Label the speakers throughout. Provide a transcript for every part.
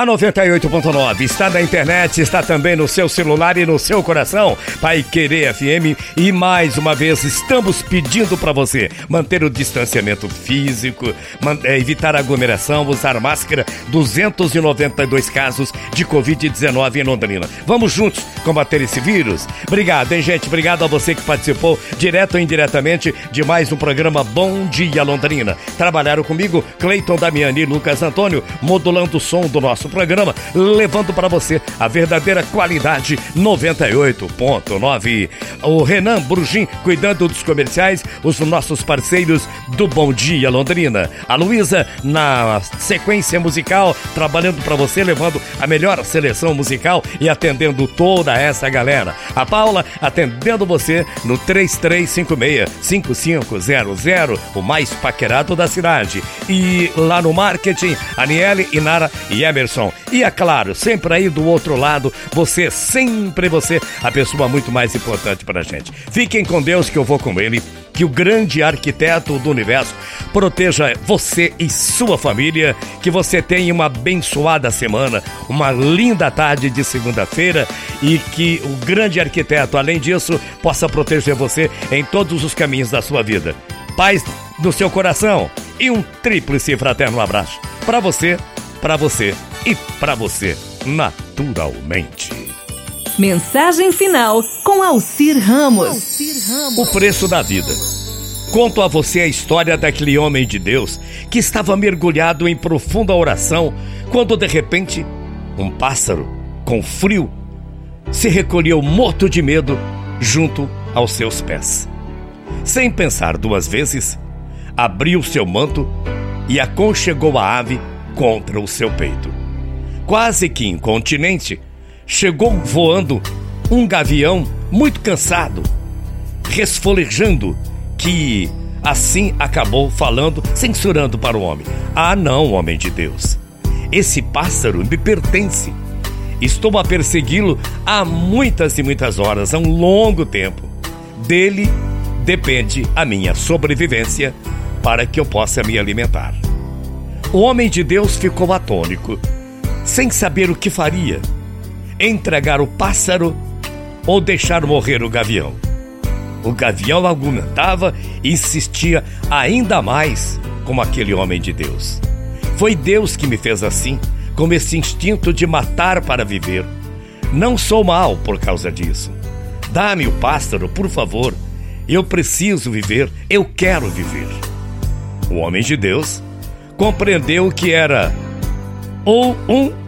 Speaker 1: A 98.9 está na internet, está também no seu celular e no seu coração. Pai Querer FM e mais uma vez estamos pedindo para você manter o distanciamento físico, é, evitar aglomeração, usar máscara. 292 casos de Covid-19 em Londrina. Vamos juntos combater esse vírus. Obrigado, hein, gente? Obrigado a você que participou direto ou indiretamente de mais um programa Bom Dia Londrina. Trabalharam comigo Cleiton Damiani e Lucas Antônio, modulando o som do nosso programa, levando para você a verdadeira qualidade 98.9. O Renan Brugim cuidando dos comerciais, os nossos parceiros do Bom Dia Londrina. A Luísa na sequência musical, trabalhando para você, levando a melhor seleção musical e atendendo toda essa galera. A Paula atendendo você no 3356-5500, o mais paquerado da cidade. E lá no marketing, Aniele, Inara e Emerson e é claro, sempre aí do outro lado, você, sempre você, a pessoa muito mais importante para a gente. Fiquem com Deus que eu vou com ele. Que o grande arquiteto do universo proteja você e sua família. Que você tenha uma abençoada semana, uma linda tarde de segunda-feira e que o grande arquiteto, além disso, possa proteger você em todos os caminhos da sua vida. Paz no seu coração e um tríplice fraterno abraço para você, para você e para você, naturalmente.
Speaker 2: Mensagem final com Alcir Ramos.
Speaker 1: O preço da vida. Conto a você a história daquele homem de Deus que estava mergulhado em profunda oração quando de repente um pássaro, com frio, se recolheu morto de medo junto aos seus pés. Sem pensar duas vezes, abriu seu manto e aconchegou a ave contra o seu peito quase que incontinente, chegou voando um gavião muito cansado, resfolejando, que assim acabou falando, censurando para o homem: Ah, não, homem de Deus, esse pássaro me pertence. Estou a persegui-lo há muitas e muitas horas, há um longo tempo. Dele depende a minha sobrevivência para que eu possa me alimentar. O homem de Deus ficou atônico sem saber o que faria: entregar o pássaro ou deixar morrer o gavião. O gavião argumentava e insistia ainda mais como aquele homem de Deus. Foi Deus que me fez assim, com esse instinto de matar para viver. Não sou mal por causa disso. Dá-me o pássaro, por favor. Eu preciso viver, eu quero viver. O homem de Deus compreendeu que era ou um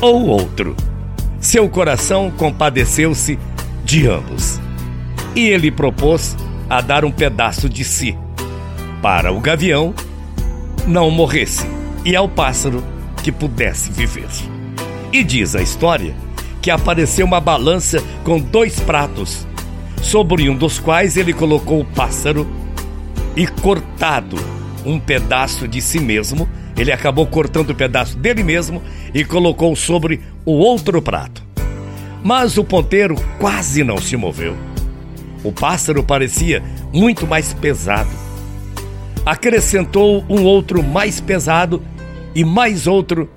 Speaker 1: ou outro. Seu coração compadeceu-se de ambos. E ele propôs a dar um pedaço de si, para o gavião não morresse e ao pássaro que pudesse viver. E diz a história que apareceu uma balança com dois pratos, sobre um dos quais ele colocou o pássaro e cortado um pedaço de si mesmo ele acabou cortando um pedaço dele mesmo e colocou sobre o outro prato. Mas o ponteiro quase não se moveu. O pássaro parecia muito mais pesado. Acrescentou um outro mais pesado e mais outro,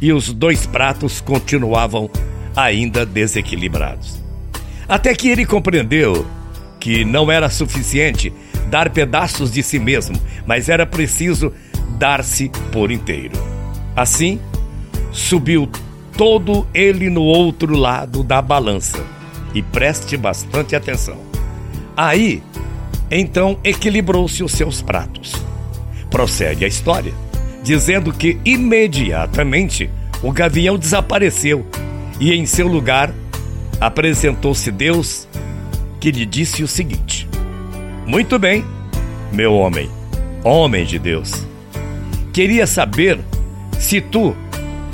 Speaker 1: e os dois pratos continuavam ainda desequilibrados. Até que ele compreendeu que não era suficiente dar pedaços de si mesmo, mas era preciso dar-se por inteiro. Assim, subiu todo ele no outro lado da balança. E preste bastante atenção. Aí, então equilibrou-se os seus pratos. Prossegue a história, dizendo que imediatamente o gavião desapareceu e em seu lugar apresentou-se Deus, que lhe disse o seguinte: Muito bem, meu homem, homem de Deus Queria saber se tu,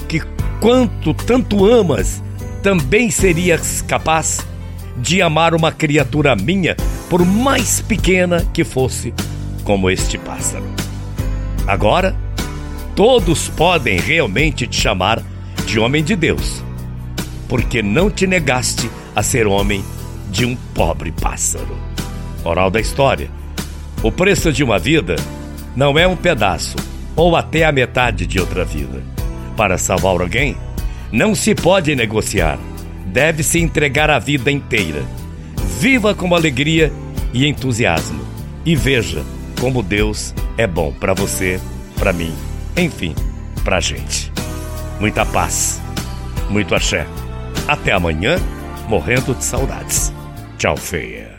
Speaker 1: que quanto tanto amas, também serias capaz de amar uma criatura minha, por mais pequena que fosse, como este pássaro. Agora, todos podem realmente te chamar de homem de Deus, porque não te negaste a ser homem de um pobre pássaro. Moral da história: o preço de uma vida não é um pedaço ou até a metade de outra vida. Para salvar alguém, Não se pode negociar. Deve-se entregar a vida inteira. Viva com alegria e entusiasmo. E veja como Deus é bom para você, para mim, enfim, pra gente. Muita paz, muito axé. Até amanhã, morrendo de saudades. Tchau, feia.